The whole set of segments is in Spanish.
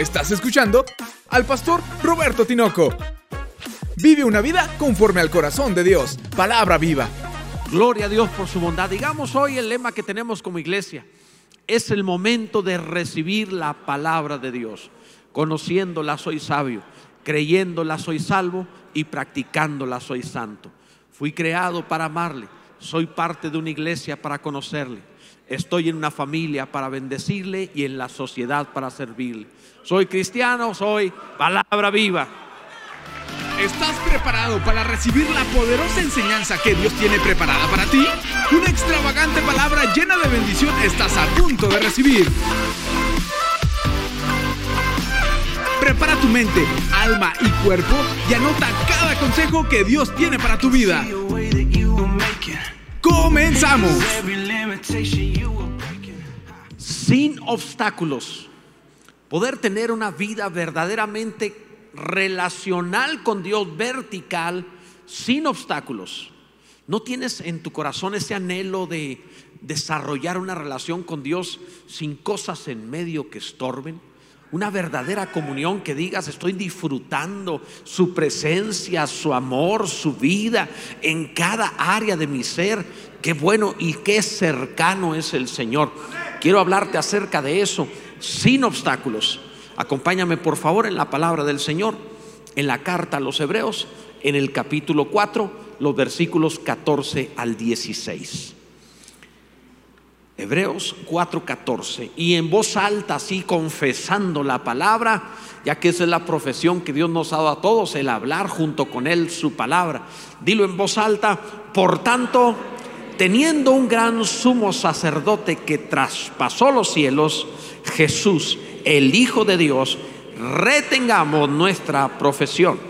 Estás escuchando al pastor Roberto Tinoco. Vive una vida conforme al corazón de Dios. Palabra viva. Gloria a Dios por su bondad. Digamos hoy el lema que tenemos como iglesia. Es el momento de recibir la palabra de Dios. Conociéndola soy sabio, creyéndola soy salvo y practicándola soy santo. Fui creado para amarle. Soy parte de una iglesia para conocerle. Estoy en una familia para bendecirle y en la sociedad para servirle. Soy cristiano, soy palabra viva. ¿Estás preparado para recibir la poderosa enseñanza que Dios tiene preparada para ti? Una extravagante palabra llena de bendición estás a punto de recibir. Prepara tu mente, alma y cuerpo y anota cada consejo que Dios tiene para tu vida. ¡Comenzamos! Sin obstáculos. Poder tener una vida verdaderamente relacional con Dios, vertical, sin obstáculos. ¿No tienes en tu corazón ese anhelo de desarrollar una relación con Dios sin cosas en medio que estorben? Una verdadera comunión que digas, estoy disfrutando su presencia, su amor, su vida en cada área de mi ser. Qué bueno y qué cercano es el Señor. Quiero hablarte acerca de eso sin obstáculos. Acompáñame por favor en la palabra del Señor, en la carta a los Hebreos, en el capítulo 4, los versículos 14 al 16. Hebreos 4:14. Y en voz alta, así confesando la palabra, ya que esa es la profesión que Dios nos ha dado a todos, el hablar junto con Él su palabra. Dilo en voz alta, por tanto, teniendo un gran sumo sacerdote que traspasó los cielos, Jesús, el Hijo de Dios, retengamos nuestra profesión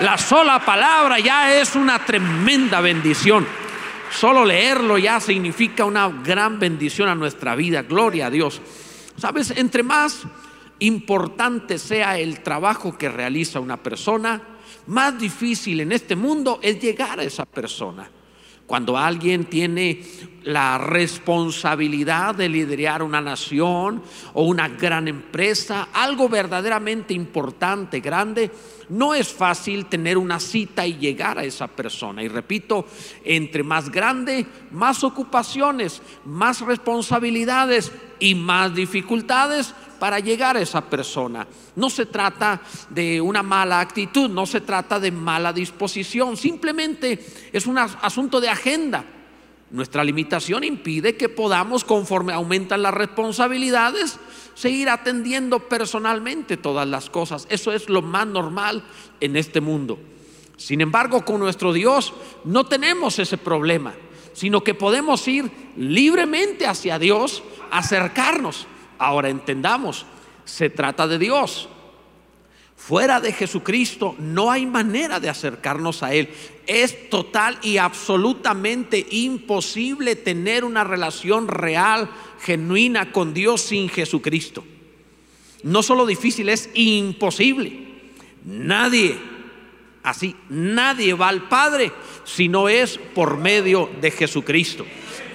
La sola palabra ya es una tremenda bendición. Solo leerlo ya significa una gran bendición a nuestra vida. Gloria a Dios. Sabes, entre más importante sea el trabajo que realiza una persona, más difícil en este mundo es llegar a esa persona. Cuando alguien tiene la responsabilidad de liderar una nación o una gran empresa, algo verdaderamente importante, grande, no es fácil tener una cita y llegar a esa persona. Y repito, entre más grande, más ocupaciones, más responsabilidades y más dificultades, para llegar a esa persona. No se trata de una mala actitud, no se trata de mala disposición, simplemente es un asunto de agenda. Nuestra limitación impide que podamos, conforme aumentan las responsabilidades, seguir atendiendo personalmente todas las cosas. Eso es lo más normal en este mundo. Sin embargo, con nuestro Dios no tenemos ese problema, sino que podemos ir libremente hacia Dios, acercarnos Ahora entendamos, se trata de Dios. Fuera de Jesucristo no hay manera de acercarnos a Él. Es total y absolutamente imposible tener una relación real, genuina con Dios sin Jesucristo. No solo difícil, es imposible. Nadie, así, nadie va al Padre si no es por medio de Jesucristo.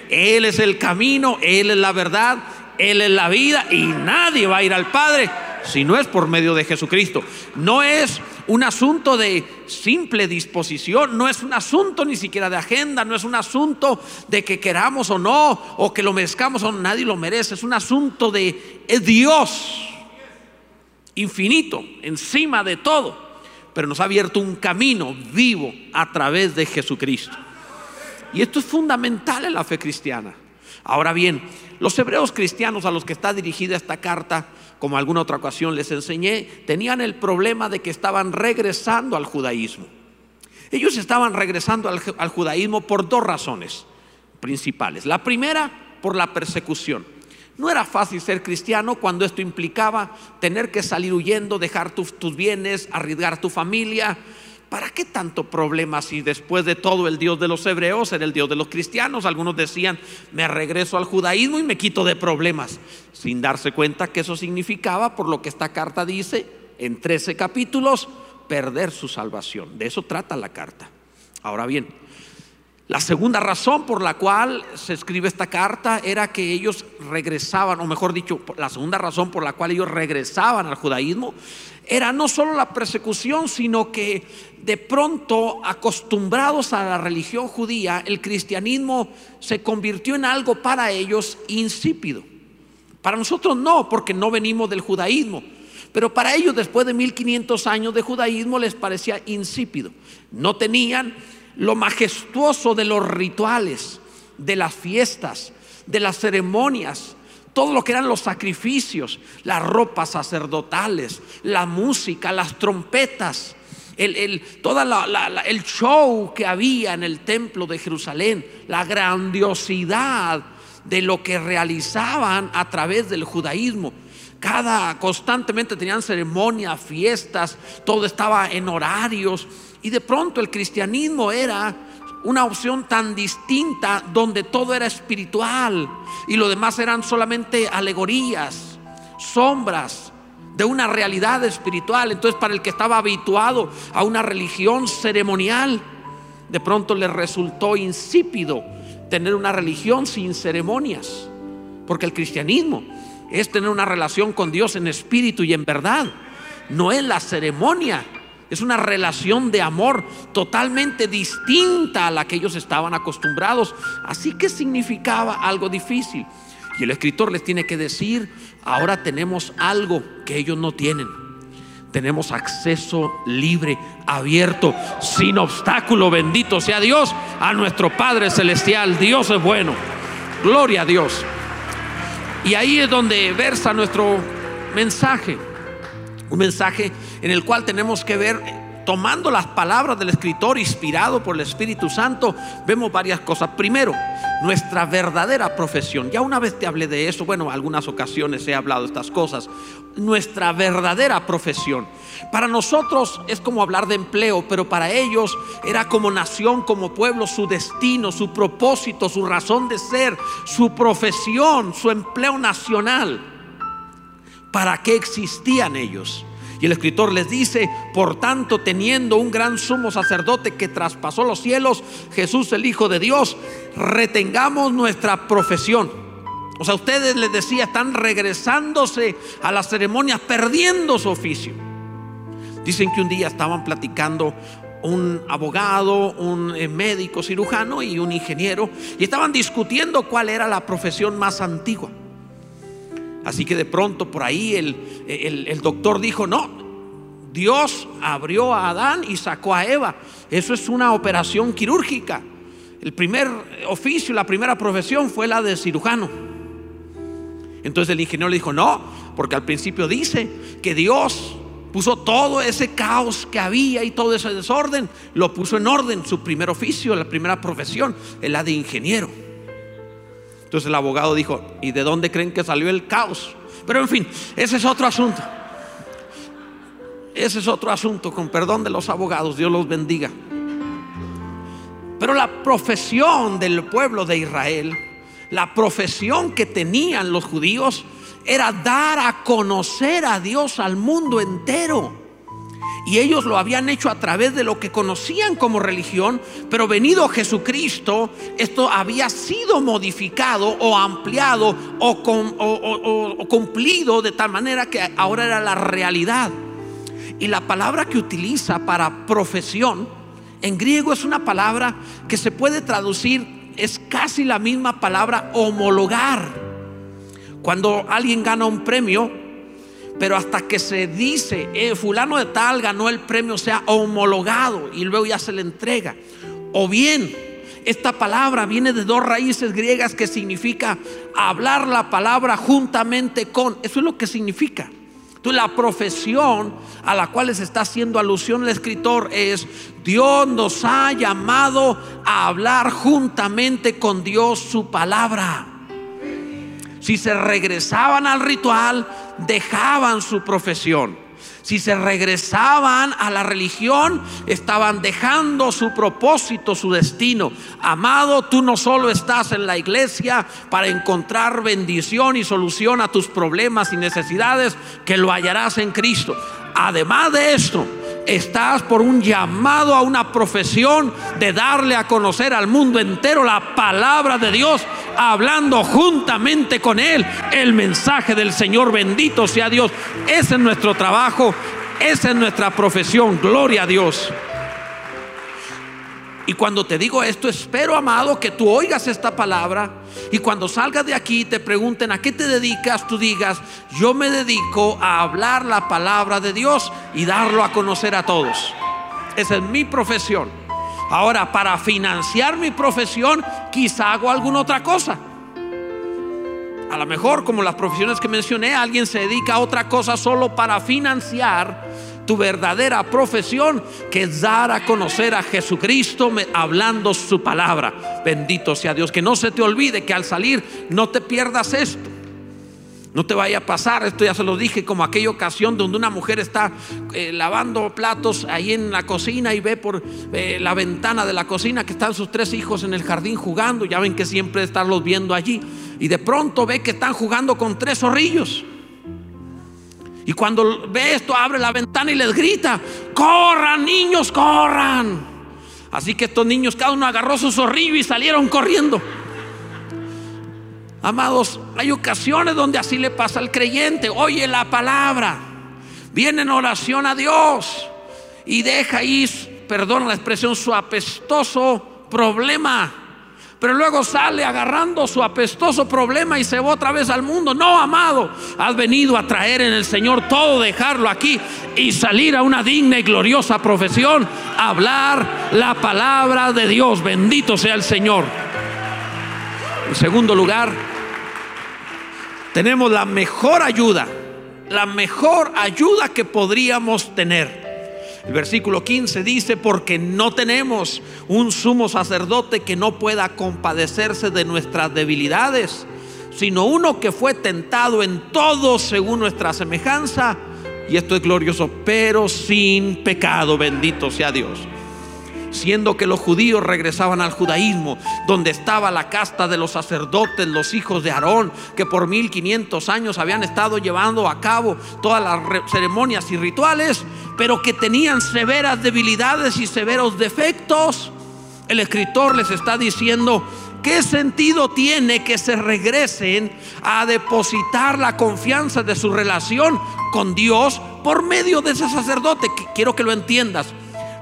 Él es el camino, Él es la verdad, él es la vida y nadie va a ir al Padre si no es por medio de Jesucristo. No es un asunto de simple disposición, no es un asunto ni siquiera de agenda, no es un asunto de que queramos o no, o que lo merezcamos o nadie lo merece, es un asunto de Dios infinito, encima de todo, pero nos ha abierto un camino vivo a través de Jesucristo. Y esto es fundamental en la fe cristiana. Ahora bien, los hebreos cristianos a los que está dirigida esta carta, como alguna otra ocasión les enseñé, tenían el problema de que estaban regresando al judaísmo. Ellos estaban regresando al, judaísmo por dos razones principales. La primera, por la persecución. No era fácil ser cristiano cuando esto implicaba tener que salir huyendo, dejar tus, bienes, arriesgar tu familia. ¿Para qué tanto problema si después de todo el Dios de los hebreos era el Dios de los cristianos? Algunos decían, me regreso al judaísmo y me quito de problemas, sin darse cuenta que eso significaba, por lo que esta carta dice, en 13 capítulos, perder su salvación. De eso trata la carta. Ahora bien, la segunda razón por la cual se escribe esta carta era que ellos regresaban, o mejor dicho, la segunda razón por la cual ellos regresaban al judaísmo era no solo la persecución, sino que de pronto, acostumbrados a la religión judía, el cristianismo se convirtió en algo para ellos insípido. Para nosotros no, porque no venimos del judaísmo. Pero para ellos, después de 1500 años de judaísmo, les parecía insípido. No tenían lo majestuoso de los rituales, de las fiestas, de las ceremonias, todo lo que eran los sacrificios, las ropas sacerdotales, la música, las trompetas, el, el, toda el show que había en el templo de Jerusalén, la grandiosidad de lo que realizaban a través del judaísmo. Cada constantemente tenían ceremonias, fiestas, todo estaba en horarios y de pronto el cristianismo era una opción tan distinta donde todo era espiritual y lo demás eran solamente alegorías, sombras de una realidad espiritual. Entonces para el que estaba habituado a una religión ceremonial, de pronto le resultó insípido tener una religión sin ceremonias, porque el cristianismo es tener una relación con Dios en espíritu y en verdad, no es la ceremonia es una relación de amor totalmente distinta a la que ellos estaban acostumbrados. Así que significaba algo difícil. Y el escritor les tiene que decir, ahora tenemos algo que ellos no tienen. Tenemos acceso libre, abierto, sin obstáculo. Bendito sea Dios, a nuestro Padre Celestial. Dios es bueno. Gloria a Dios. Y ahí es donde versa nuestro mensaje. Un mensaje en el cual tenemos que ver, tomando las palabras del escritor inspirado por el Espíritu Santo, vemos varias cosas. Primero, nuestra verdadera profesión. Ya una vez te hablé de eso, bueno, algunas ocasiones he hablado de estas cosas. Nuestra verdadera profesión. Para nosotros es como hablar de empleo, pero para ellos era como nación, como pueblo, su destino, su propósito, su razón de ser, su profesión, su empleo nacional. ¿Para qué existían ellos? Y el escritor les dice, por tanto, teniendo un gran sumo sacerdote que traspasó los cielos, Jesús el Hijo de Dios, retengamos nuestra profesión. O sea, ustedes les decía, están regresándose a las ceremonias, perdiendo su oficio. Dicen que un día estaban platicando un abogado, un eh, médico cirujano y un ingeniero, y estaban discutiendo cuál era la profesión más antigua. Así que de pronto por ahí el, doctor dijo, no, Dios abrió a Adán y sacó a Eva. Eso es una operación quirúrgica. El primer oficio, la primera profesión fue la de cirujano. Entonces el ingeniero le dijo, no, porque al principio dice que Dios puso todo ese caos que había y todo ese desorden, lo puso en orden. Su primer oficio, la primera profesión, es la de ingeniero. Entonces el abogado dijo, ¿y de dónde creen que salió el caos? Pero en fin, ese es otro asunto. Ese es otro asunto, con perdón de los abogados, Dios los bendiga. Pero la profesión del pueblo de Israel, la profesión que tenían los judíos, era dar a conocer a Dios al mundo entero. Y ellos lo habían hecho a través de lo que conocían como religión, pero venido Jesucristo, esto había sido modificado o ampliado o, cumplido de tal manera que ahora era la realidad. Y la palabra que utiliza para profesión en griego es una palabra que se puede traducir, es casi la misma palabra homologar. Cuando alguien gana un premio, pero hasta que se dice, eh, fulano de tal ganó el premio, sea homologado y luego ya se le entrega. O bien, esta palabra viene de dos raíces griegas que significa hablar la palabra juntamente con. Eso es lo que significa. Entonces la profesión a la cual se está haciendo alusión el escritor es, Dios nos ha llamado a hablar juntamente con Dios su palabra. Si se regresaban al ritual, dejaban su profesión. Si se regresaban a la religión, estaban dejando su propósito, su destino. Amado, tú no solo estás en la iglesia para encontrar bendición y solución a tus problemas y necesidades, que lo hallarás en Cristo. Además de esto, estás por un llamado a una profesión de darle a conocer al mundo entero la palabra de Dios, hablando juntamente con Él el mensaje del Señor. Bendito sea Dios. Ese es nuestro trabajo, esa es nuestra profesión. Gloria a Dios. Y cuando te digo esto, espero, amado, que tú oigas esta palabra y cuando salgas de aquí te pregunten a qué te dedicas, tú digas, yo me dedico a hablar la palabra de Dios y darlo a conocer a todos. Esa es mi profesión. Ahora, para financiar mi profesión, quizá hago alguna otra cosa. A lo mejor, como las profesiones que mencioné, alguien se dedica a otra cosa solo para financiar tu verdadera profesión, que es dar a conocer a Jesucristo hablando su palabra. Bendito sea Dios. Que no se te olvide que al salir no te pierdas esto. No te vaya a pasar, esto ya se lo dije, como aquella ocasión donde una mujer está eh, lavando platos ahí en la cocina y ve por eh, la ventana de la cocina que están sus tres hijos en el jardín jugando. Ya ven que siempre están los viendo allí. Y de pronto ve que están jugando con tres zorrillos. Y cuando ve esto, abre la ventana y les grita, corran niños, corran. Así que estos niños, cada uno agarró su zorrillo y salieron corriendo. Amados, hay ocasiones donde así le pasa al creyente. Oye la palabra, viene en oración a Dios y deja ahí, perdón la expresión, su apestoso problema pero luego sale agarrando su apestoso problema y se va otra vez al mundo. No, amado, has venido a traer en el Señor todo, dejarlo aquí y salir a una digna y gloriosa profesión, hablar la palabra de Dios. Bendito sea el Señor. En segundo lugar, tenemos la mejor ayuda, la mejor ayuda que podríamos tener el versículo 15 dice, porque no tenemos un sumo sacerdote que no pueda compadecerse de nuestras debilidades, sino uno que fue tentado en todo según nuestra semejanza. Y esto es glorioso, pero sin pecado, bendito sea Dios siendo que los judíos regresaban al judaísmo, donde estaba la casta de los sacerdotes, los hijos de Aarón, que por 1500 años habían estado llevando a cabo todas las ceremonias y rituales, pero que tenían severas debilidades y severos defectos. El escritor les está diciendo, ¿qué sentido tiene que se regresen a depositar la confianza de su relación con Dios por medio de ese sacerdote? Quiero que lo entiendas.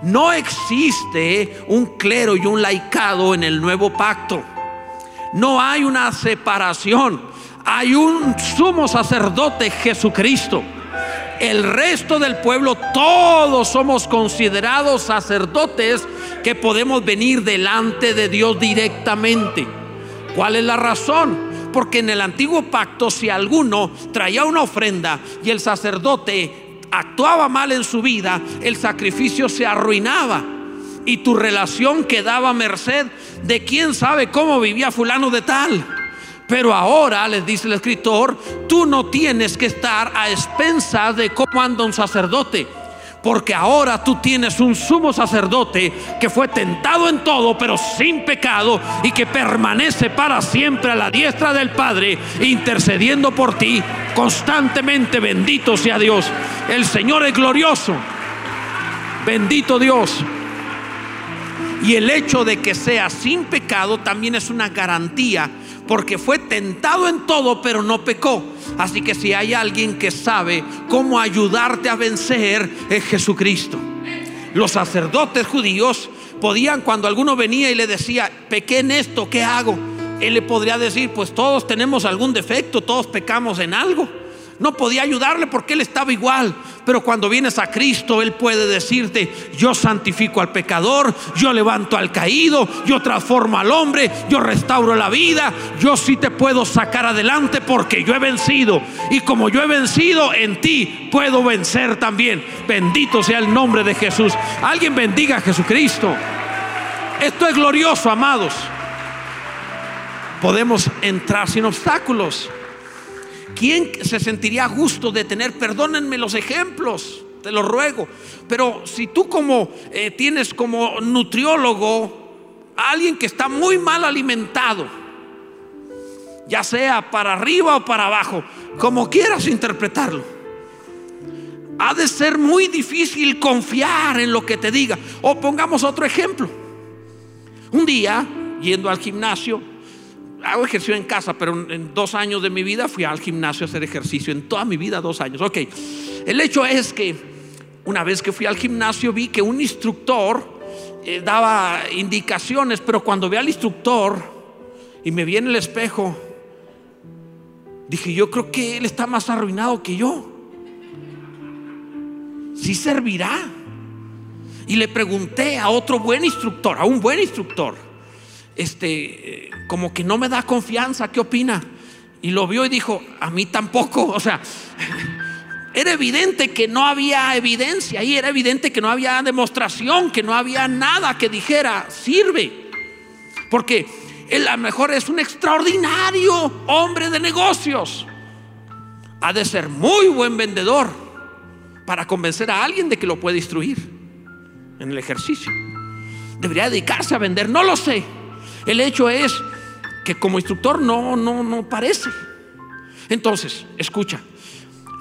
No existe un clero y un laicado en el nuevo pacto. No hay una separación. Hay un sumo sacerdote Jesucristo. El resto del pueblo, todos somos considerados sacerdotes que podemos venir delante de Dios directamente. ¿Cuál es la razón? Porque en el antiguo pacto, si alguno traía una ofrenda y el sacerdote actuaba mal en su vida, el sacrificio se arruinaba y tu relación quedaba merced de quién sabe cómo vivía fulano de tal. Pero ahora, les dice el escritor, tú no tienes que estar a expensas de cómo anda un sacerdote porque ahora tú tienes un sumo sacerdote que fue tentado en todo, pero sin pecado, y que permanece para siempre a la diestra del Padre, intercediendo por ti constantemente. Bendito sea Dios. El Señor es glorioso. Bendito Dios. Y el hecho de que sea sin pecado también es una garantía porque fue tentado en todo, pero no pecó. Así que si hay alguien que sabe cómo ayudarte a vencer, es Jesucristo. Los sacerdotes judíos podían, cuando alguno venía y le decía, pequé en esto, ¿qué hago? Él le podría decir, pues todos tenemos algún defecto, todos pecamos en algo no podía ayudarle porque él estaba igual. Pero cuando vienes a Cristo, Él puede decirte, yo santifico al pecador, yo levanto al caído, yo transformo al hombre, yo restauro la vida, yo sí te puedo sacar adelante porque yo he vencido. Y como yo he vencido, en ti puedo vencer también. Bendito sea el nombre de Jesús. Alguien bendiga a Jesucristo. Esto es glorioso, amados. Podemos entrar sin obstáculos. ¿Quién se sentiría a gusto de tener, perdónenme los ejemplos, te lo ruego, pero si tú como eh, tienes como nutriólogo a alguien que está muy mal alimentado, ya sea para arriba o para abajo, como quieras interpretarlo, ha de ser muy difícil confiar en lo que te diga. O pongamos otro ejemplo. Un día, yendo al gimnasio, hago ejercicio en casa, pero en dos años de mi vida fui al gimnasio a hacer ejercicio. En toda mi vida, dos años. Ok, el hecho es que una vez que fui al gimnasio vi que un instructor eh, daba indicaciones, pero cuando vi al instructor y me vi en el espejo, dije, yo creo que él está más arruinado que yo. Si servirá. Y le pregunté a otro buen instructor, a un buen instructor, este, como que no me da confianza, ¿qué opina? Y lo vio y dijo, a mí tampoco, o sea, era evidente que no había evidencia y era evidente que no había demostración, que no había nada que dijera, sirve. Porque él a lo mejor es un extraordinario hombre de negocios. Ha de ser muy buen vendedor para convencer a alguien de que lo puede instruir en el ejercicio. Debería dedicarse a vender, no lo sé. El hecho es que como instructor no, no, no parece. Entonces, escucha,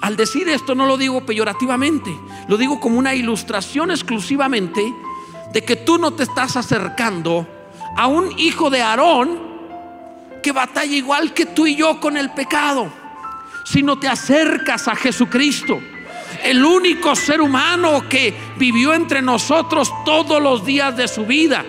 al decir esto no lo digo peyorativamente, lo digo como una ilustración exclusivamente de que tú no te estás acercando a un hijo de Aarón que batalla igual que tú y yo con el pecado, sino te acercas a Jesucristo el único ser humano que vivió entre nosotros todos los días de su vida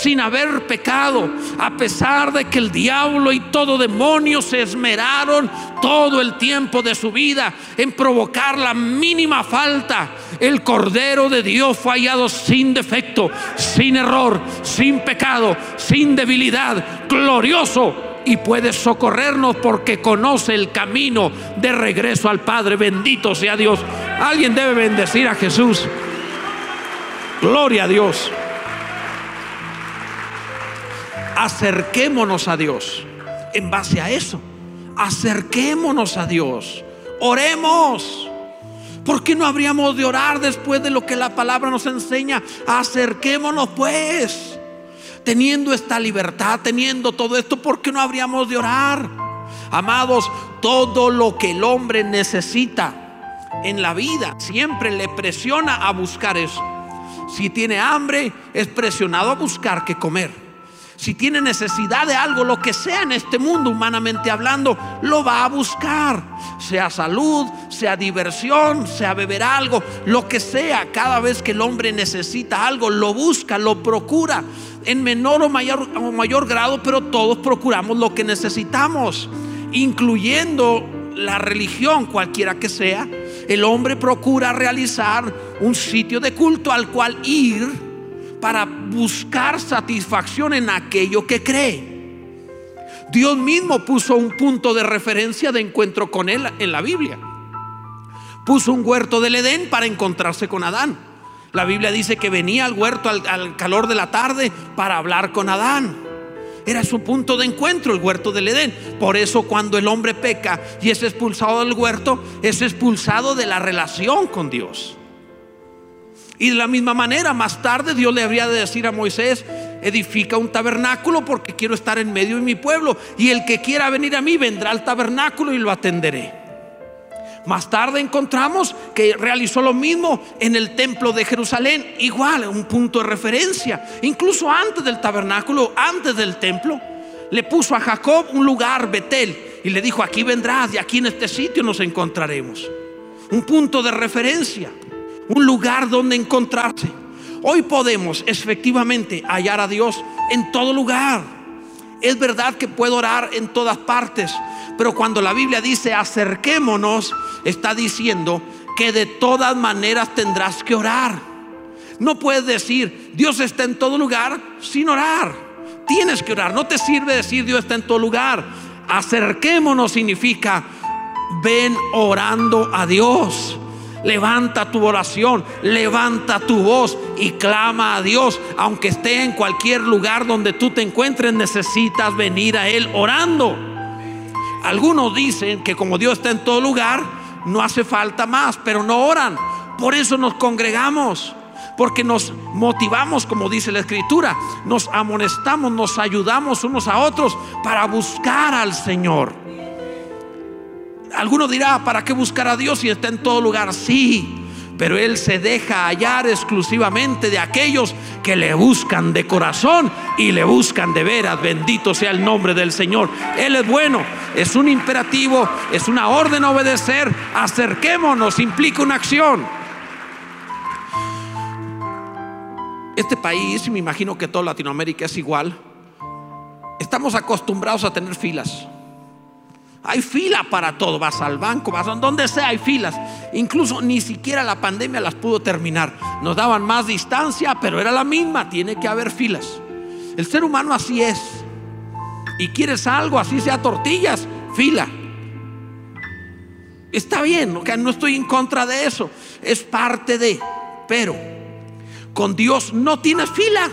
sin haber pecado, a pesar de que el diablo y todo demonio se esmeraron todo el tiempo de su vida en provocar la mínima falta, el Cordero de Dios fue hallado sin defecto, sin error, sin pecado, sin debilidad, glorioso y puede socorrernos porque conoce el camino de regreso al Padre. Bendito sea Dios. Alguien debe bendecir a Jesús. Gloria a Dios. Acerquémonos a Dios en base a eso. Acerquémonos a Dios. Oremos. ¿Por qué no habríamos de orar después de lo que la palabra nos enseña? Acerquémonos pues teniendo esta libertad, teniendo todo esto, ¿por qué no habríamos de orar? Amados, todo lo que el hombre necesita en la vida siempre le presiona a buscar eso. Si tiene hambre, es presionado a buscar qué comer si tiene necesidad de algo, lo que sea en este mundo, humanamente hablando, lo va a buscar. Sea salud, sea diversión, sea beber algo, lo que sea. Cada vez que el hombre necesita algo, lo busca, lo procura. En menor o mayor, o mayor grado, pero todos procuramos lo que necesitamos, incluyendo la religión, cualquiera que sea. El hombre procura realizar un sitio de culto al cual ir para buscar satisfacción en aquello que cree. Dios mismo puso un punto de referencia de encuentro con él en la Biblia. Puso un huerto del Edén para encontrarse con Adán. La Biblia dice que venía al huerto al, calor de la tarde para hablar con Adán. Era su punto de encuentro, el huerto del Edén. Por eso cuando el hombre peca y es expulsado del huerto, es expulsado de la relación con Dios. Y de la misma manera, más tarde Dios le habría de decir a Moisés, edifica un tabernáculo porque quiero estar en medio de mi pueblo. Y el que quiera venir a mí vendrá al tabernáculo y lo atenderé. Más tarde encontramos que realizó lo mismo en el templo de Jerusalén, igual, un punto de referencia. Incluso antes del tabernáculo, antes del templo, le puso a Jacob un lugar, Betel, y le dijo, aquí vendrás y aquí en este sitio nos encontraremos. Un punto de referencia un lugar donde encontrarse. Hoy podemos efectivamente hallar a Dios en todo lugar. Es verdad que puedo orar en todas partes, pero cuando la Biblia dice acerquémonos, está diciendo que de todas maneras tendrás que orar. No puedes decir Dios está en todo lugar sin orar. Tienes que orar. No te sirve decir Dios está en todo lugar. Acerquémonos significa ven orando a Dios. Levanta tu oración, levanta tu voz y clama a Dios. Aunque esté en cualquier lugar donde tú te encuentres, necesitas venir a Él orando. Algunos dicen que como Dios está en todo lugar, no hace falta más, pero no oran. Por eso nos congregamos, porque nos motivamos, como dice la Escritura, nos amonestamos, nos ayudamos unos a otros para buscar al Señor. Alguno dirá, ¿para qué buscar a Dios si está en todo lugar? Sí, pero Él se deja hallar exclusivamente de aquellos que le buscan de corazón y le buscan de veras. Bendito sea el nombre del Señor. Él es bueno, es un imperativo, es una orden a obedecer. Acerquémonos, implica una acción. Este país, me imagino que toda Latinoamérica es igual, estamos acostumbrados a tener filas. Hay fila para todo, vas al banco, vas a donde sea, hay filas. Incluso ni siquiera la pandemia las pudo terminar. Nos daban más distancia, pero era la misma, tiene que haber filas. El ser humano así es. Y quieres algo, así sea tortillas, fila. Está bien, no estoy en contra de eso, es parte de, pero con Dios no tienes fila.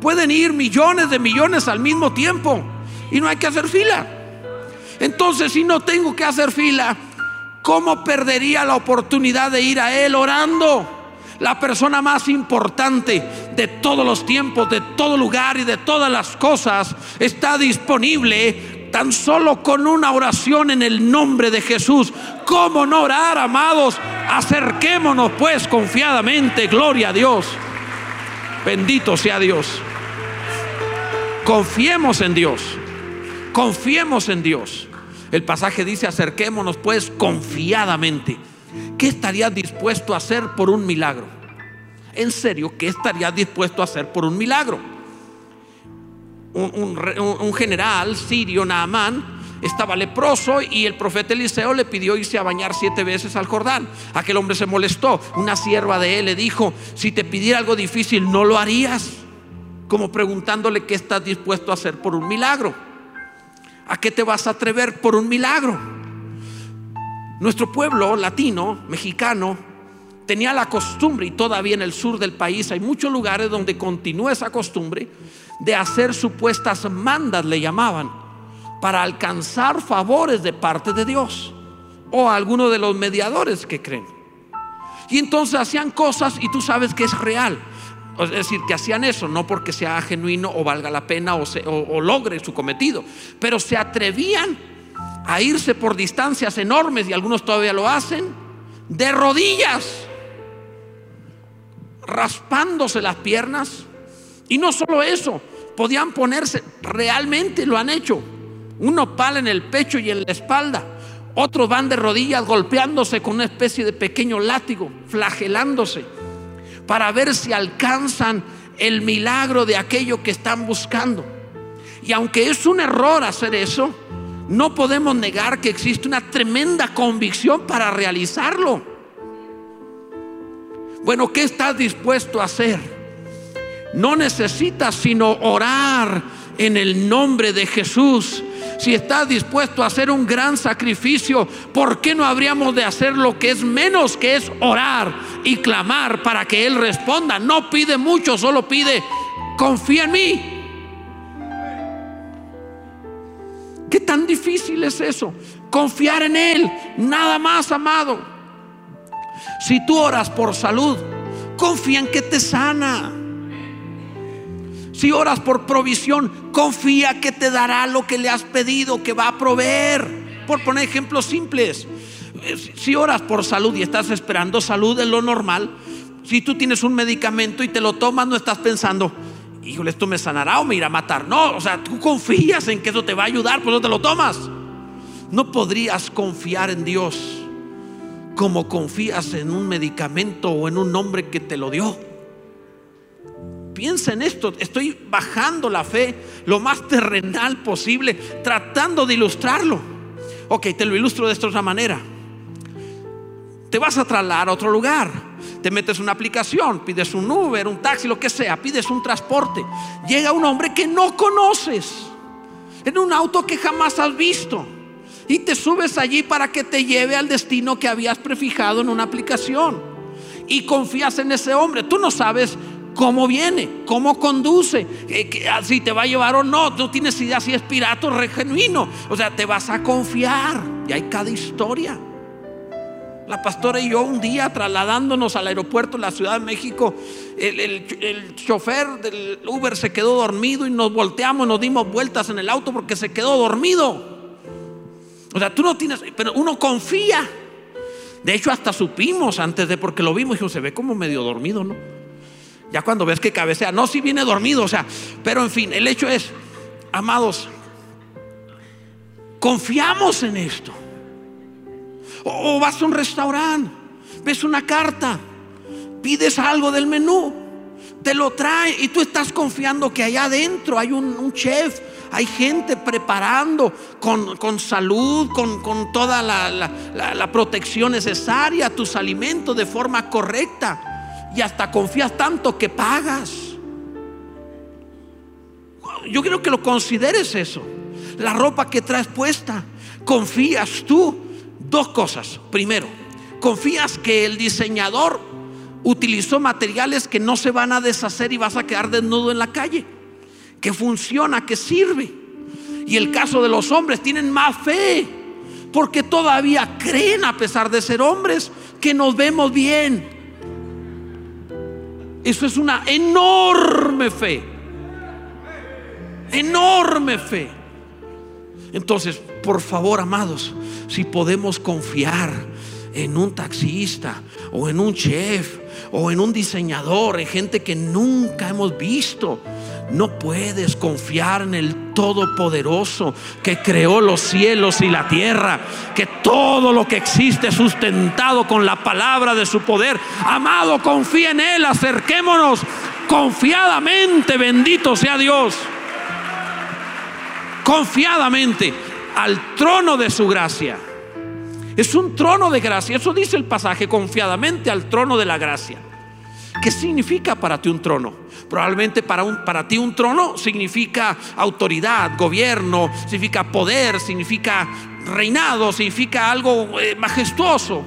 Pueden ir millones de millones al mismo tiempo y no hay que hacer fila. Entonces, si no tengo que hacer fila, ¿cómo perdería la oportunidad de ir a Él orando? La persona más importante de todos los tiempos, de todo lugar y de todas las cosas está disponible tan solo con una oración en el nombre de Jesús. ¿Cómo no orar, amados? Acerquémonos pues confiadamente, gloria a Dios. Bendito sea Dios. Confiemos en Dios. Confiemos en Dios. El pasaje dice, acerquémonos pues confiadamente. ¿Qué estarías dispuesto a hacer por un milagro? En serio, ¿qué estarías dispuesto a hacer por un milagro? Un, general sirio, Naamán, estaba leproso y el profeta Eliseo le pidió irse a bañar siete veces al Jordán. Aquel hombre se molestó. Una sierva de él le dijo, si te pidiera algo difícil, ¿no lo harías? como preguntándole qué estás dispuesto a hacer por un milagro. ¿A qué te vas a atrever por un milagro? Nuestro pueblo latino, mexicano, tenía la costumbre, y todavía en el sur del país hay muchos lugares donde continúa esa costumbre, de hacer supuestas mandas, le llamaban, para alcanzar favores de parte de Dios o a alguno de los mediadores que creen. Y entonces hacían cosas y tú sabes que es real. Es decir, que hacían eso, no porque sea genuino o valga la pena o, logre su cometido, pero se atrevían a irse por distancias enormes, y algunos todavía lo hacen, de rodillas, raspándose las piernas. Y no solo eso, podían ponerse, realmente lo han hecho, un nopal en el pecho y en la espalda. Otros van de rodillas golpeándose con una especie de pequeño látigo, flagelándose para ver si alcanzan el milagro de aquello que están buscando. Y aunque es un error hacer eso, no podemos negar que existe una tremenda convicción para realizarlo. Bueno, ¿qué estás dispuesto a hacer? No necesitas sino orar en el nombre de Jesús si estás dispuesto a hacer un gran sacrificio, ¿por qué no habríamos de hacer lo que es menos que es orar y clamar para que Él responda? No pide mucho, solo pide, confía en mí. ¿Qué tan difícil es eso? Confiar en Él, nada más, amado. Si tú oras por salud, confía en que te sana. Si oras por provisión, confía que te dará lo que le has pedido, que va a proveer. Por poner ejemplos simples. Si oras por salud y estás esperando salud es lo normal. Si tú tienes un medicamento y te lo tomas, no estás pensando, híjole, esto me sanará o me irá a matar. No, o sea, tú confías en que eso te va a ayudar, pues no te lo tomas. No podrías confiar en Dios como confías en un medicamento o en un hombre que te lo dio. Piensa en esto, estoy bajando la fe lo más terrenal posible, tratando de ilustrarlo. Ok, te lo ilustro de esta otra manera. Te vas a trasladar a otro lugar, te metes una aplicación, pides un Uber, un taxi, lo que sea, pides un transporte. Llega un hombre que no conoces, en un auto que jamás has visto, y te subes allí para que te lleve al destino que habías prefijado en una aplicación. Y confías en ese hombre. Tú no sabes cómo viene, cómo conduce, si te va a llevar o no. No tienes idea si es pirata o genuino. O sea, te vas a confiar. Y hay cada historia. La pastora y yo un día trasladándonos al aeropuerto de la Ciudad de México, el, el, chofer del Uber se quedó dormido y nos volteamos, nos dimos vueltas en el auto porque se quedó dormido. O sea, tú no tienes, pero uno confía. De hecho, hasta supimos antes de, porque lo vimos, y se ve como medio dormido, ¿no? Ya cuando ves que cabecea, no, si viene dormido, o sea, pero en fin, el hecho es, amados, confiamos en esto. O, vas a un restaurante, ves una carta, pides algo del menú, te lo trae y tú estás confiando que allá adentro hay un, chef, hay gente preparando con, salud, con, toda la, la, protección necesaria, tus alimentos de forma correcta. Y hasta confías tanto que pagas. Yo quiero que lo consideres eso. La ropa que traes puesta, confías tú Dos cosas. Primero, confías que el diseñador utilizó materiales que no se van a deshacer y vas a quedar desnudo en la calle. Que funciona, que sirve. Y el caso de los hombres, tienen más fe. Porque todavía creen, a pesar de ser hombres, que nos vemos bien. Eso es una enorme fe. Enorme fe. Entonces, por favor, amados, si podemos confiar en un taxista o en un chef o en un diseñador, en gente que nunca hemos visto. No puedes confiar en el Todopoderoso que creó los cielos y la tierra, que todo lo que existe es sustentado con la palabra de su poder. Amado, confía en Él, acerquémonos confiadamente, bendito sea Dios. Confiadamente al trono de su gracia. Es un trono de gracia. Eso dice el pasaje, confiadamente al trono de la gracia. ¿Qué significa para ti un trono? Probablemente para, un, para ti un trono significa autoridad, gobierno, significa poder, significa reinado, significa algo eh, majestuoso.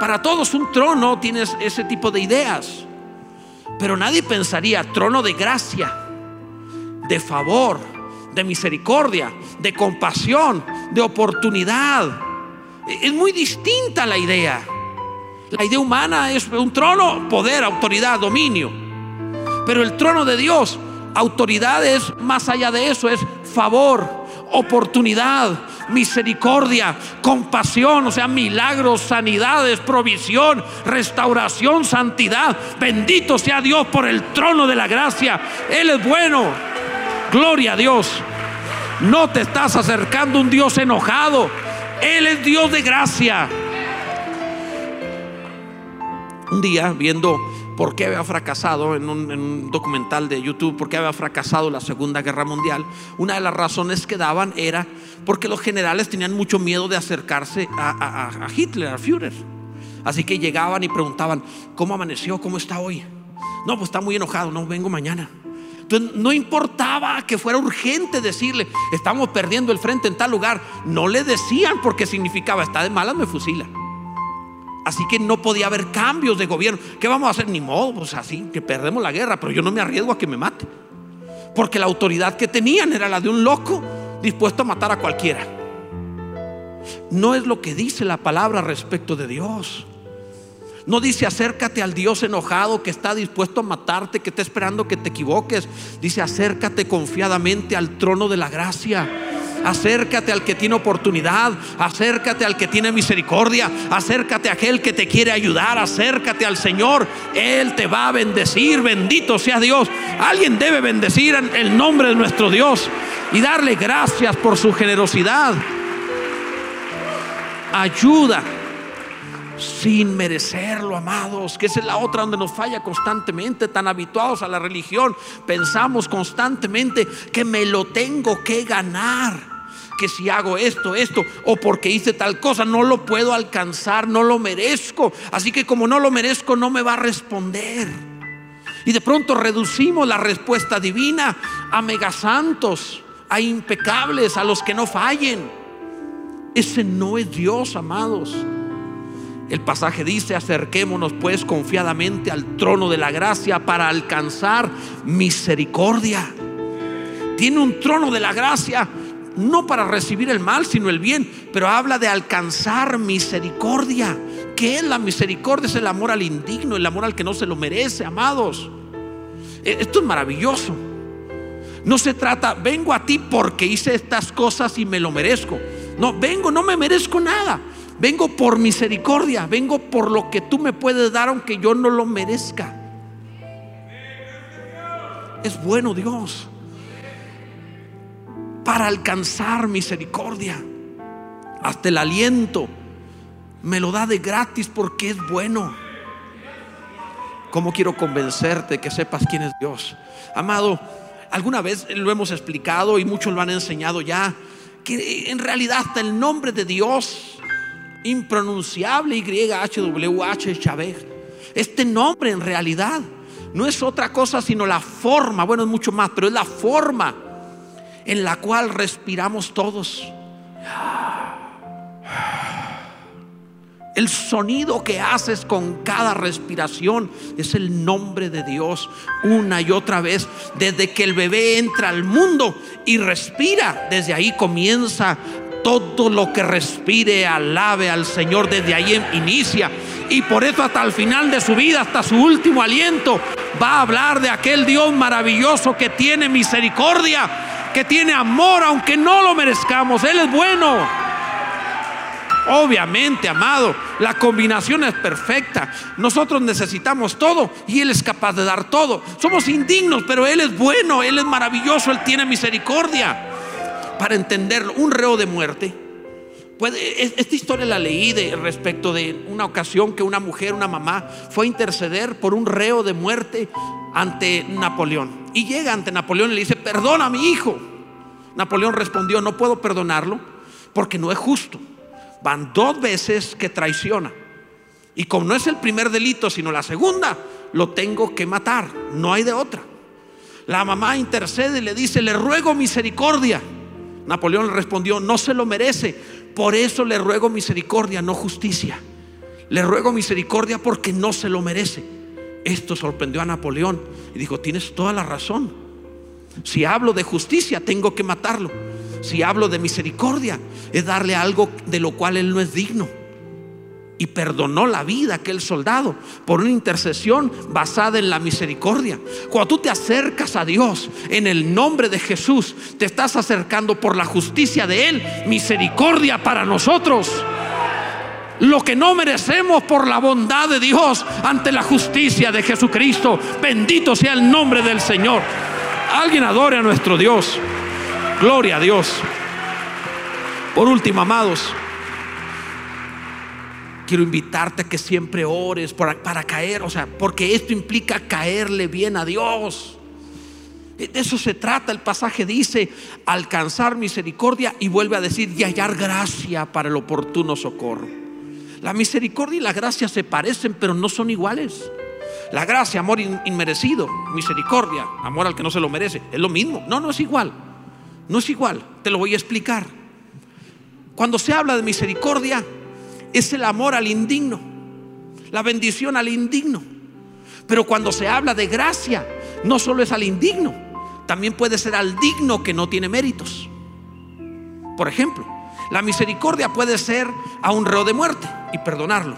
Para todos un trono tienes ese tipo de ideas. Pero nadie pensaría trono de gracia, de favor, de misericordia, de compasión, de oportunidad. Es muy distinta la idea. La idea humana es un trono, poder, autoridad, dominio. Pero el trono de Dios, autoridad es más allá de eso, es favor, oportunidad, misericordia, compasión, o sea, milagros, sanidades, provisión, restauración, santidad. Bendito sea Dios por el trono de la gracia. Él es bueno. Gloria a Dios. No te estás acercando a un Dios enojado. Él es Dios de gracia. Un día viendo por qué había fracasado en un, documental de YouTube, por qué había fracasado la Segunda Guerra Mundial, una de las razones que daban era porque los generales tenían mucho miedo de acercarse a, Hitler, a Führer. Así que llegaban y preguntaban, ¿cómo amaneció? ¿Cómo está hoy? No, pues está muy enojado, no vengo mañana. Entonces no importaba que fuera urgente decirle, estamos perdiendo el frente en tal lugar. No le decían porque significaba, está de malas, me fusila. Así que no podía haber cambios de gobierno. ¿Qué vamos a hacer? Ni modo, pues así, que perdemos la guerra, pero yo no me arriesgo a que me mate. Porque la autoridad que tenían era la de un loco dispuesto a matar a cualquiera. No es lo que dice la palabra respecto de Dios. No dice acércate al Dios enojado que está dispuesto a matarte, que está esperando que te equivoques. Dice acércate confiadamente al trono de la gracia. Acércate al que tiene oportunidad, acércate al que tiene misericordia, acércate a aquel que te quiere ayudar, acércate al Señor. Él te va a bendecir, bendito sea Dios. Alguien debe bendecir el nombre de nuestro Dios y darle gracias por su generosidad. Ayuda sin merecerlo, amados, que esa es la otra donde nos falla constantemente, tan habituados a la religión, pensamos constantemente que me lo tengo que ganar que si hago esto, esto, o porque hice tal cosa, no lo puedo alcanzar, no lo merezco. Así que como no lo merezco, no me va a responder. Y de pronto reducimos la respuesta divina a megasantos, a impecables, a los que no fallen. Ese no es Dios, amados. El pasaje dice, acerquémonos pues confiadamente al trono de la gracia para alcanzar misericordia. Tiene un trono de la gracia no para recibir el mal, sino el bien, pero habla de alcanzar misericordia. ¿Qué es la misericordia? Es el amor al indigno, el amor al que no se lo merece, amados. E, esto es maravilloso. No se trata, vengo a ti porque hice estas cosas y me lo merezco. No, vengo, no me merezco nada. Vengo por misericordia, vengo por lo que tú me puedes dar aunque yo no lo merezca. Es bueno Dios para alcanzar misericordia. Hasta el aliento me lo da de gratis porque es bueno. ¿Cómo quiero convencerte que sepas quién es Dios? Amado, alguna vez lo hemos explicado y muchos lo han enseñado ya, que en realidad hasta el nombre de Dios, impronunciable YHWH Chávez, este nombre en realidad no es otra cosa sino la forma, bueno es mucho más, pero es la forma en la cual respiramos todos. El sonido que haces con cada respiración es el nombre de Dios una y otra vez. Desde que el bebé entra al mundo y respira, desde ahí comienza todo lo que respire, alabe al Señor, desde ahí inicia. Y por eso hasta el final de su vida, hasta su último aliento, va a hablar de aquel Dios maravilloso que tiene misericordia, que tiene amor, aunque no lo merezcamos. Él es bueno. Obviamente, amado, la combinación es perfecta. Nosotros necesitamos todo y Él es capaz de dar todo. Somos indignos, pero Él es bueno, Él es maravilloso, Él tiene misericordia. Para entenderlo, un reo de muerte. Esta historia la leí de, respecto de una ocasión que una mujer, una mamá, fue a interceder por un reo de muerte ante Napoleón. Y llega ante Napoleón y le dice, perdona a mi hijo. Napoleón respondió, no puedo perdonarlo porque no es justo van dos veces que traiciona. Y como no es el primer delito, sino la segunda, lo tengo que matar. No hay de otra. La mamá intercede y le dice, le ruego misericordia. Napoleón le respondió, no se lo merece. Por eso le ruego misericordia, no justicia. Le ruego misericordia porque no se lo merece. Esto sorprendió a Napoleón y dijo, tienes toda la razón. Si hablo de justicia, tengo que matarlo. Si hablo de misericordia, es darle algo de lo cual él no es digno. Y perdonó la vida aquel soldado por una intercesión basada en la misericordia. Cuando tú te acercas a Dios en el nombre de Jesús, te estás acercando por la justicia de Él, misericordia para nosotros. Lo que no merecemos por la bondad de Dios ante la justicia de Jesucristo. Bendito sea el nombre del Señor. Alguien adore a nuestro Dios. Gloria a Dios. Por último, amados, quiero invitarte a que siempre ores para, para, caer, o sea, porque esto implica caerle bien a Dios. De eso se trata, el pasaje dice, alcanzar misericordia y vuelve a decir, y hallar gracia para el oportuno socorro. La misericordia y la gracia se parecen, pero no son iguales. La gracia, amor inmerecido, misericordia, amor al que no se lo merece, es lo mismo, no, no es igual. No es igual, te lo voy a explicar. Cuando se habla de misericordia, es el amor al indigno, la bendición al indigno. Pero cuando se habla de gracia, no solo es al indigno, también puede ser al digno que no tiene méritos. Por ejemplo, la misericordia puede ser a un reo de muerte y perdonarlo.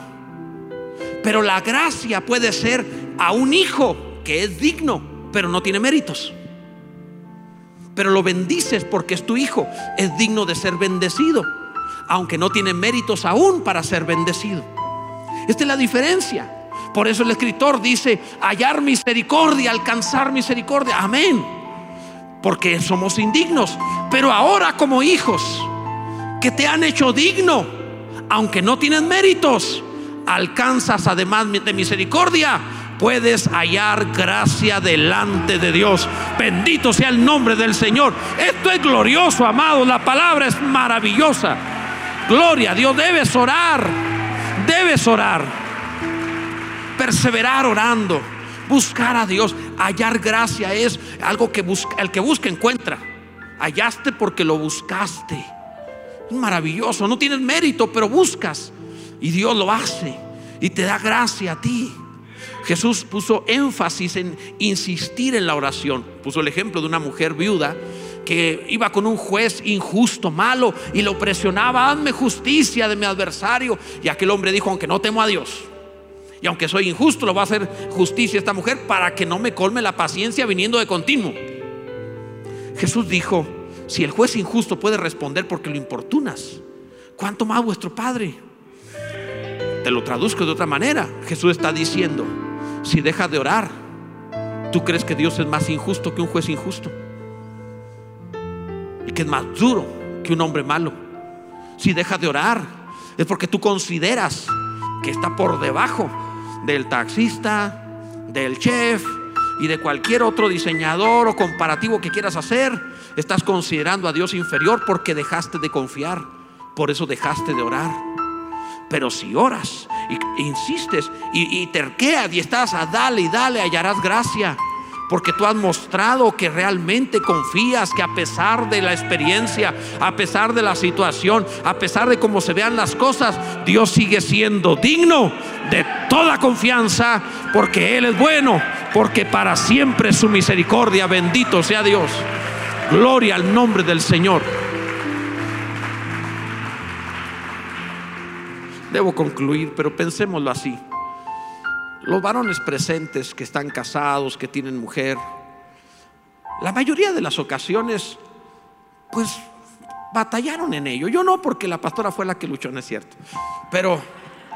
Pero la gracia puede ser a un hijo que es digno, pero no tiene méritos pero lo bendices porque es tu hijo, es digno de ser bendecido, aunque no tiene méritos aún para ser bendecido. Esta es la diferencia. Por eso el escritor dice, hallar misericordia, alcanzar misericordia. Amén. Porque somos indignos. Pero ahora como hijos que te han hecho digno, aunque no tienen méritos, alcanzas además de misericordia puedes hallar gracia delante de Dios. Bendito sea el nombre del Señor. Esto es glorioso, amado. La palabra es maravillosa. Gloria a Dios. Debes orar. Debes orar. Perseverar orando. Buscar a Dios. Hallar gracia es algo que busca, el que busca encuentra. Hallaste porque lo buscaste. Maravilloso. No tienes mérito, pero buscas. Y Dios lo hace y te da gracia a ti. Jesús puso énfasis en insistir en la oración. Puso el ejemplo de una mujer viuda que iba con un juez injusto, malo, y lo presionaba, hazme justicia de mi adversario. Y aquel hombre dijo, aunque no temo a Dios, y aunque soy injusto, lo va a hacer justicia esta mujer para que no me colme la paciencia viniendo de continuo. Jesús dijo, si el juez injusto puede responder porque lo importunas, ¿cuánto más vuestro Padre? Te lo traduzco de otra manera. Jesús está diciendo, si dejas de orar, ¿tú crees que Dios es más injusto que un juez injusto? Y que es más duro que un hombre malo. Si dejas de orar, es porque tú consideras que está por debajo del taxista, del chef y de cualquier otro diseñador o comparativo que quieras hacer. Estás considerando a Dios inferior porque dejaste de confiar, por eso dejaste de orar. Pero si oras y insistes y, y terqueas y estás a dale y dale, hallarás gracia. Porque tú has mostrado que realmente confías que a pesar de la experiencia, a pesar de la situación, a pesar de cómo se vean las cosas, Dios sigue siendo digno de toda confianza porque Él es bueno, porque para siempre su misericordia, bendito sea Dios. Gloria al nombre del Señor. Debo concluir, pero pensémoslo así. Los varones presentes que están casados, que tienen mujer, la mayoría de las ocasiones, pues batallaron en ello. Yo no, porque la pastora fue la que luchó, no es cierto. Pero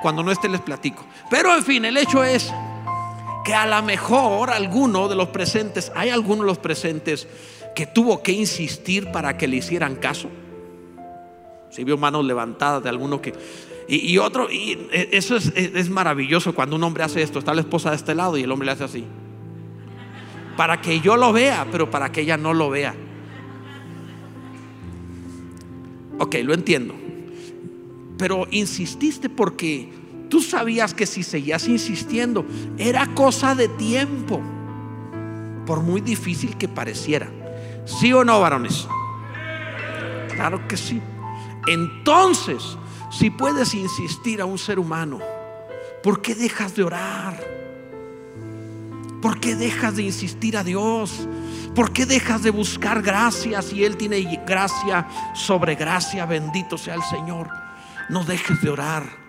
cuando no esté les platico. Pero en fin, el hecho es que a lo mejor alguno de los presentes, hay alguno de los presentes que tuvo que insistir para que le hicieran caso. Si vio manos levantadas de alguno que y, otro, y eso es, es maravilloso cuando un hombre hace esto. Está la esposa de este lado y el hombre le hace así. Para que yo lo vea, pero para que ella no lo vea. Ok, lo entiendo. Pero insististe porque tú sabías que si seguías insistiendo era cosa de tiempo. Por muy difícil que pareciera. ¿Sí o no, varones? Claro que sí. Entonces, si puedes insistir a un ser humano, ¿por qué dejas de orar? ¿Por qué dejas de insistir a Dios? ¿Por qué dejas de buscar gracia si Él tiene gracia sobre gracia? Bendito sea el Señor. No dejes de orar.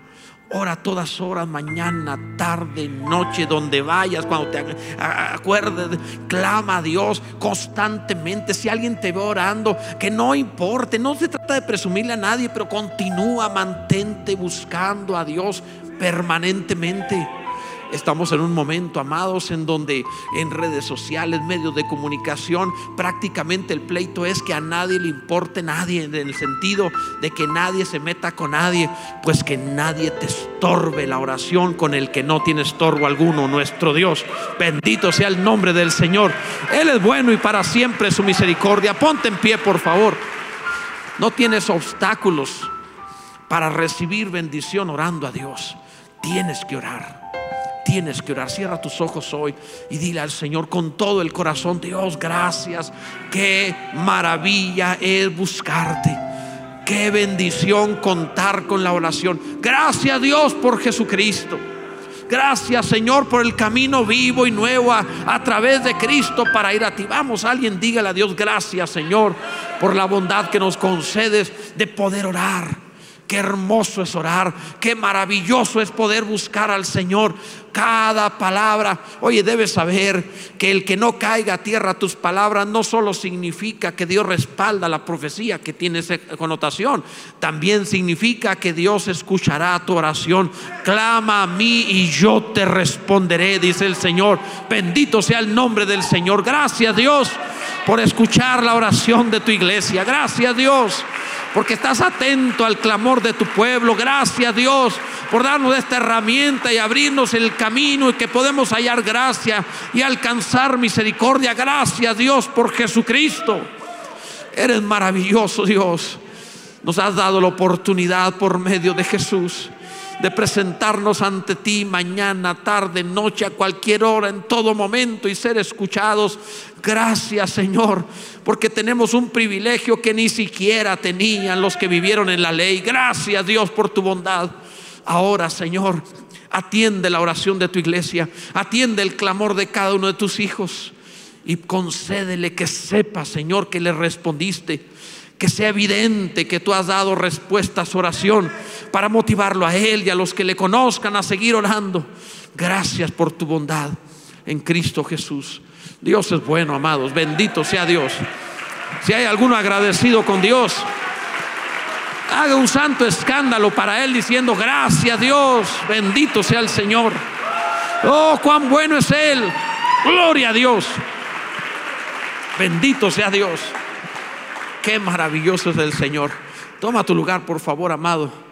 Ora todas horas, mañana, tarde, noche, donde vayas, cuando te acuerdes, clama a Dios constantemente. Si alguien te ve orando, que no importe, no se trata de presumirle a nadie, pero continúa, mantente buscando a Dios permanentemente. Estamos en un momento, amados, en donde en redes sociales, medios de comunicación, prácticamente el pleito es que a nadie le importe nadie, en el sentido de que nadie se meta con nadie, pues que nadie te estorbe la oración con el que no tiene estorbo alguno, nuestro Dios. Bendito sea el nombre del Señor. Él es bueno y para siempre su misericordia. Ponte en pie, por favor. No tienes obstáculos para recibir bendición orando a Dios. Tienes que orar tienes que orar. Cierra tus ojos hoy y dile al Señor con todo el corazón, Dios, gracias. Qué maravilla es buscarte. Qué bendición contar con la oración. Gracias Dios por Jesucristo. Gracias Señor por el camino vivo y nuevo a, través de Cristo para ir a ti. Vamos, alguien dígale a Dios gracias Señor por la bondad que nos concedes de poder orar. Qué hermoso es orar, qué maravilloso es poder buscar al Señor cada palabra. Oye, debes saber que el que no caiga a tierra tus palabras no solo significa que Dios respalda la profecía que tiene esa connotación, también significa que Dios escuchará tu oración. Clama a mí y yo te responderé, dice el Señor. Bendito sea el nombre del Señor. Gracias Dios por escuchar la oración de tu iglesia. Gracias Dios porque estás atento al clamor de tu pueblo. Gracias Dios por darnos esta herramienta y abrirnos el camino y que podemos hallar gracia y alcanzar misericordia. Gracias Dios por Jesucristo. Eres maravilloso Dios. Nos has dado la oportunidad por medio de Jesús de presentarnos ante ti mañana, tarde, noche, a cualquier hora, en todo momento y ser escuchados. Gracias Señor, porque tenemos un privilegio que ni siquiera tenían los que vivieron en la ley. Gracias Dios por tu bondad. Ahora, Señor, atiende la oración de tu iglesia, atiende el clamor de cada uno de tus hijos y concédele que sepa, Señor, que le respondiste, que sea evidente que tú has dado respuesta a su oración para motivarlo a él y a los que le conozcan a seguir orando. Gracias por tu bondad en Cristo Jesús. Dios es bueno, amados. Bendito sea Dios. Si hay alguno agradecido con Dios, haga un santo escándalo para Él diciendo, gracias Dios, bendito sea el Señor. Oh, cuán bueno es Él. Gloria a Dios. Bendito sea Dios. Qué maravilloso es el Señor. Toma tu lugar, por favor, amado.